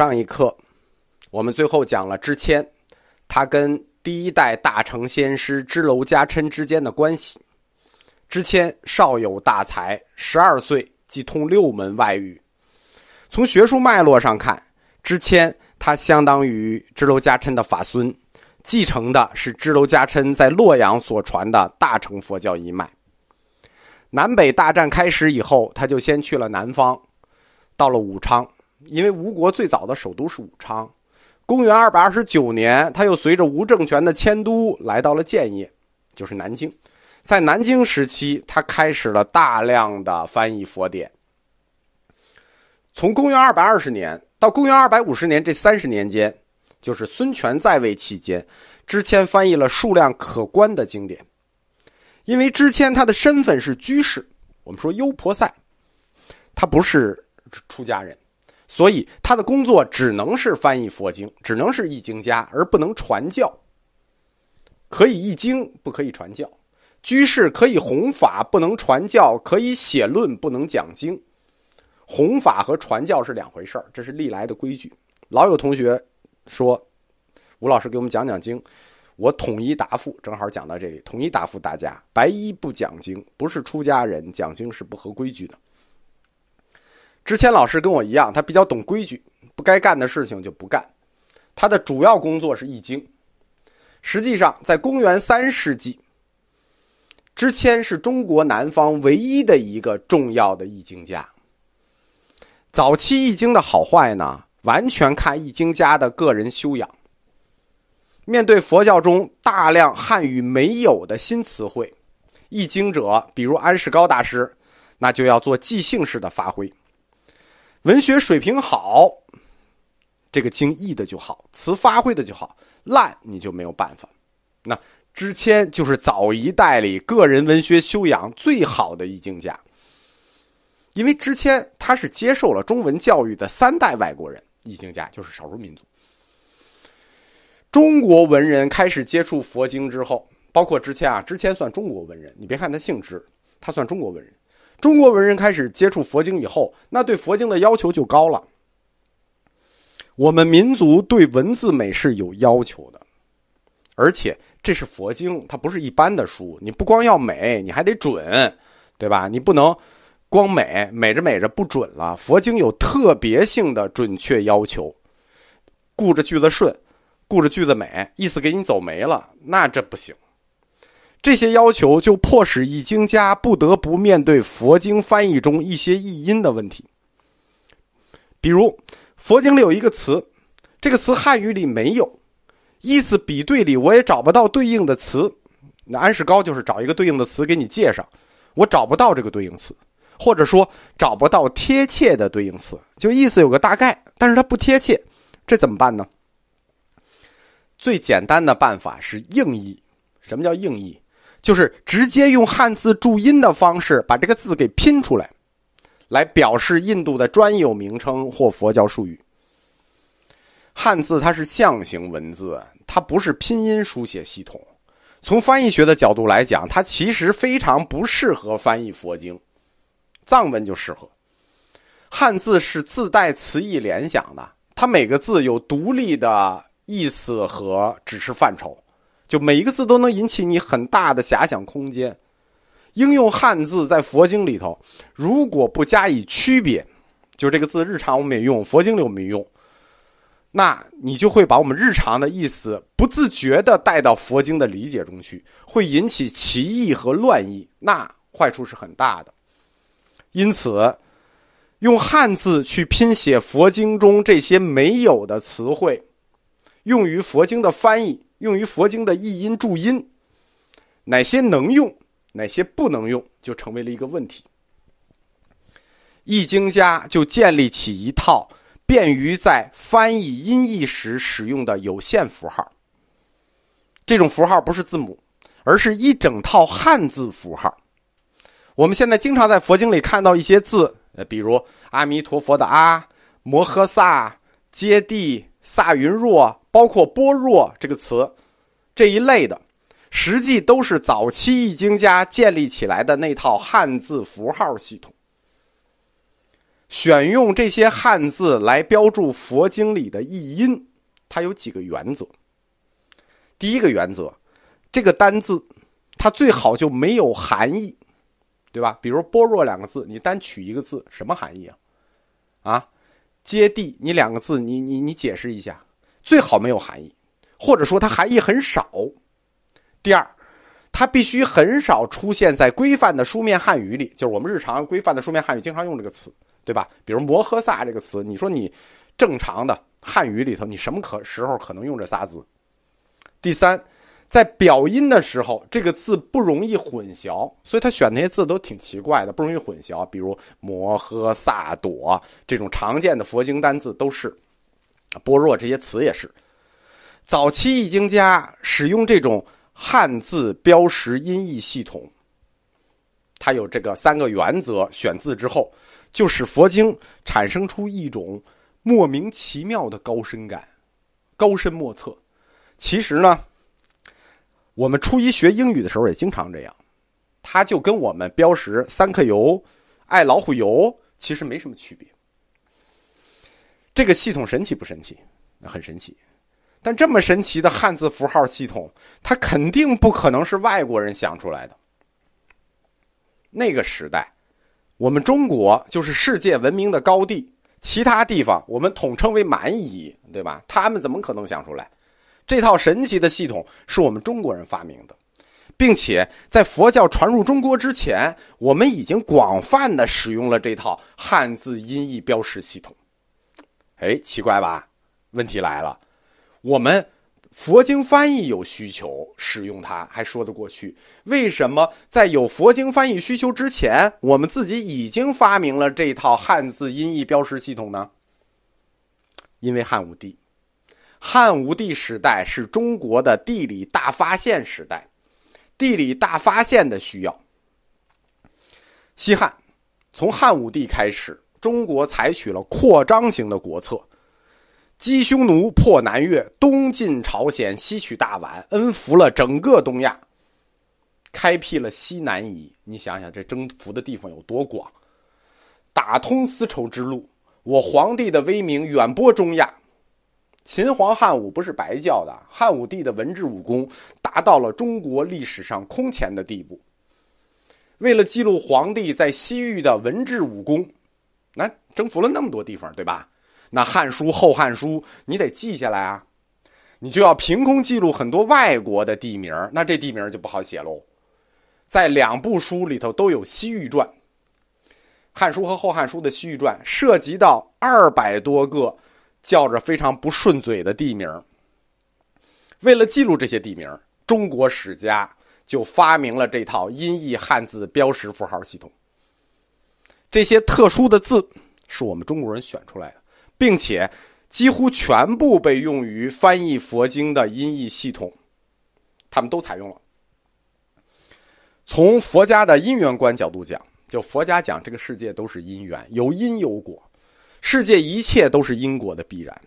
上一课，我们最后讲了知谦，他跟第一代大成先师支娄迦琛之间的关系。知谦少有大才，十二岁即通六门外语。从学术脉络上看，知谦他相当于支娄迦琛的法孙，继承的是支娄迦琛在洛阳所传的大乘佛教一脉。南北大战开始以后，他就先去了南方，到了武昌。因为吴国最早的首都是武昌，公元二百二十九年，他又随着吴政权的迁都来到了建业，就是南京。在南京时期，他开始了大量的翻译佛典。从公元二百二十年到公元二百五十年这三十年间，就是孙权在位期间，之谦翻译了数量可观的经典。因为之谦他的身份是居士，我们说优婆塞，他不是出家人。所以他的工作只能是翻译佛经，只能是译经家，而不能传教。可以译经，不可以传教。居士可以弘法，不能传教；可以写论，不能讲经。弘法和传教是两回事这是历来的规矩。老有同学说，吴老师给我们讲讲经，我统一答复，正好讲到这里，统一答复大家：白衣不讲经，不是出家人，讲经是不合规矩的。之前老师跟我一样，他比较懂规矩，不该干的事情就不干。他的主要工作是易经。实际上，在公元三世纪，支谦是中国南方唯一的一个重要的易经家。早期易经的好坏呢，完全看易经家的个人修养。面对佛教中大量汉语没有的新词汇，易经者比如安世高大师，那就要做即兴式的发挥。文学水平好，这个经译的就好，词发挥的就好；烂你就没有办法。那知谦就是早一代里个人文学修养最好的译经家，因为知谦他是接受了中文教育的三代外国人，译经家就是少数民族。中国文人开始接触佛经之后，包括支谦啊，支谦算中国文人，你别看他姓支，他算中国文人。中国文人开始接触佛经以后，那对佛经的要求就高了。我们民族对文字美是有要求的，而且这是佛经，它不是一般的书。你不光要美，你还得准，对吧？你不能光美，美着美着不准了。佛经有特别性的准确要求，顾着句子顺，顾着句子美，意思给你走没了，那这不行。这些要求就迫使译经家不得不面对佛经翻译中一些译音的问题。比如，佛经里有一个词，这个词汉语里没有，意思比对里我也找不到对应的词。那安世高就是找一个对应的词给你介绍，我找不到这个对应词，或者说找不到贴切的对应词，就意思有个大概，但是它不贴切，这怎么办呢？最简单的办法是硬译。什么叫硬译？就是直接用汉字注音的方式把这个字给拼出来，来表示印度的专有名称或佛教术语。汉字它是象形文字，它不是拼音书写系统。从翻译学的角度来讲，它其实非常不适合翻译佛经，藏文就适合。汉字是自带词义联想的，它每个字有独立的意思和指示范畴。就每一个字都能引起你很大的遐想空间。应用汉字在佛经里头，如果不加以区别，就这个字日常我们也用，佛经里我们用，那你就会把我们日常的意思不自觉的带到佛经的理解中去，会引起歧义和乱意，那坏处是很大的。因此，用汉字去拼写佛经中这些没有的词汇，用于佛经的翻译。用于佛经的译音注音，哪些能用，哪些不能用，就成为了一个问题。译经家就建立起一套便于在翻译音译时使用的有限符号。这种符号不是字母，而是一整套汉字符号。我们现在经常在佛经里看到一些字，呃，比如阿弥陀佛的阿、摩诃萨、揭谛、萨云若。包括“般若”这个词，这一类的，实际都是早期易经家建立起来的那套汉字符号系统。选用这些汉字来标注佛经里的译音，它有几个原则。第一个原则，这个单字它最好就没有含义，对吧？比如“般若”两个字，你单取一个字，什么含义啊？啊，“接地”你两个字，你你你解释一下，最好没有含义，或者说它含义很少。第二。它必须很少出现在规范的书面汉语里，就是我们日常规范的书面汉语经常用这个词，对吧？比如“摩诃萨”这个词，你说你正常的汉语里头，你什么可时候可能用这仨字？第三，在表音的时候，这个字不容易混淆，所以他选那些字都挺奇怪的，不容易混淆。比如“摩诃萨朵”这种常见的佛经单字都是，“般若”这些词也是。早期易经家使用这种。汉字标识音译系统，它有这个三个原则：选字之后，就使佛经产生出一种莫名其妙的高深感，高深莫测。其实呢，我们初一学英语的时候也经常这样，它就跟我们标识三克油、爱老虎油其实没什么区别。这个系统神奇不神奇？很神奇。但这么神奇的汉字符号系统，它肯定不可能是外国人想出来的。那个时代，我们中国就是世界文明的高地，其他地方我们统称为蛮夷，对吧？他们怎么可能想出来？这套神奇的系统是我们中国人发明的，并且在佛教传入中国之前，我们已经广泛的使用了这套汉字音译标识系统。哎，奇怪吧？问题来了。我们佛经翻译有需求使用它还说得过去，为什么在有佛经翻译需求之前，我们自己已经发明了这套汉字音译标识系统呢？因为汉武帝，汉武帝时代是中国的地理大发现时代，地理大发现的需要。西汉从汉武帝开始，中国采取了扩张型的国策。击匈奴，破南越，东进朝鲜，西取大宛，恩服了整个东亚，开辟了西南夷。你想想，这征服的地方有多广？打通丝绸之路，我皇帝的威名远播中亚。秦皇汉武不是白叫的，汉武帝的文治武功达到了中国历史上空前的地步。为了记录皇帝在西域的文治武功，征服了那么多地方，对吧？那《汉书》《后汉书》，你得记下来啊，你就要凭空记录很多外国的地名那这地名就不好写喽。在两部书里头都有西域传，《汉书》和《后汉书》的西域传涉及到二百多个叫着非常不顺嘴的地名为了记录这些地名中国史家就发明了这套音译汉字标识符号系统。这些特殊的字是我们中国人选出来的。并且几乎全部被用于翻译佛经的音译系统，他们都采用了。从佛家的因缘观角度讲，就佛家讲这个世界都是因缘，有因有果，世界一切都是因果的必然。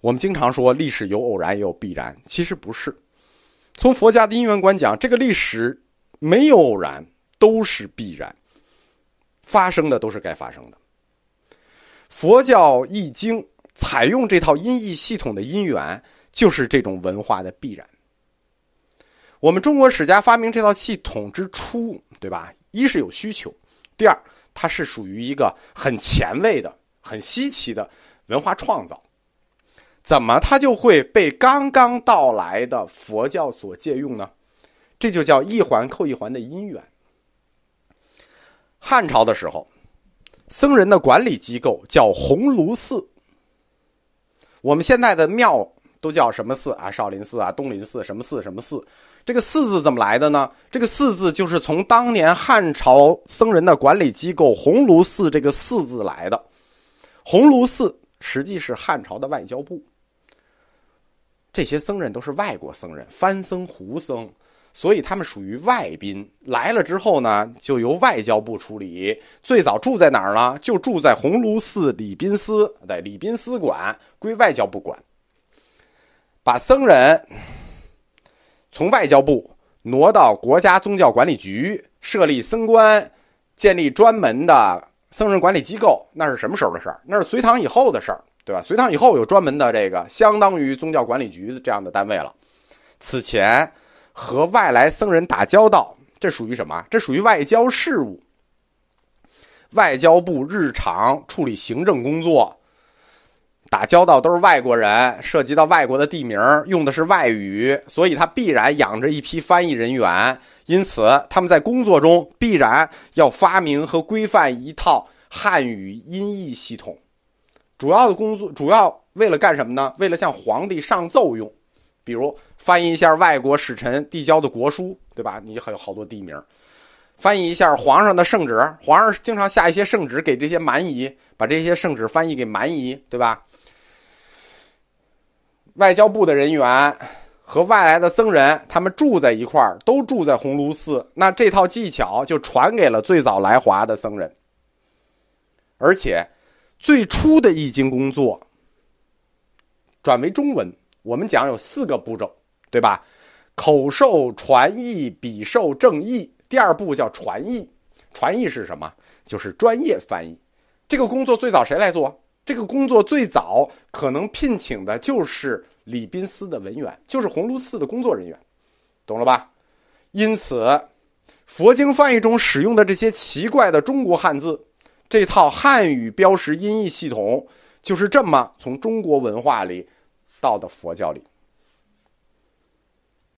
我们经常说历史有偶然也有必然，其实不是。从佛家的因缘观讲，这个历史没有偶然，都是必然，发生的都是该发生的。佛教易经采用这套音译系统的因缘，就是这种文化的必然。我们中国史家发明这套系统之初，对吧？一是有需求，第二，它是属于一个很前卫的、很稀奇的文化创造。怎么它就会被刚刚到来的佛教所借用呢？这就叫一环扣一环的因缘。汉朝的时候。僧人的管理机构叫鸿胪寺。我们现在的庙都叫什么寺啊？少林寺啊，东林寺，什么寺什么寺？这个“寺”字怎么来的呢？这个“寺”字就是从当年汉朝僧人的管理机构鸿胪寺这个“寺”字来的。鸿胪寺实际是汉朝的外交部。这些僧人都是外国僧人，番僧、胡僧。所以他们属于外宾来了之后呢，就由外交部处理。最早住在哪儿呢？就住在鸿胪寺礼宾司，对，礼宾司管归外交部管。把僧人从外交部挪到国家宗教管理局，设立僧官，建立专门的僧人管理机构那是什么时候的事儿？那是隋唐以后的事儿，对吧？隋唐以后有专门的这个相当于宗教管理局这样的单位了。此前和外来僧人打交道，这属于什么？这属于外交事务。外交部日常处理行政工作，打交道都是外国人，涉及到外国的地名，用的是外语，所以他必然养着一批翻译人员。因此，他们在工作中必然要发明和规范一套汉语音译系统。主要的工作主要为了干什么呢？为了向皇帝上奏用，比如翻译一下外国使臣递交的国书，对吧？你还有好多地名。翻译一下皇上的圣旨，皇上经常下一些圣旨给这些蛮夷，把这些圣旨翻译给蛮夷，对吧？外交部的人员和外来的僧人，他们住在一块儿，都住在鸿胪寺，那这套技巧就传给了最早来华的僧人。而且，最初的译经工作转为中文，我们讲有四个步骤，对吧？口授、传译、笔授、正译。第二步叫传译，传译是什么？就是专业翻译。这个工作最早谁来做？这个工作最早可能聘请的就是礼宾司的文员，就是鸿胪寺的工作人员，懂了吧？因此，佛经翻译中使用的这些奇怪的中国汉字，这套汉语标识音译系统，就是这么从中国文化里道的佛教里。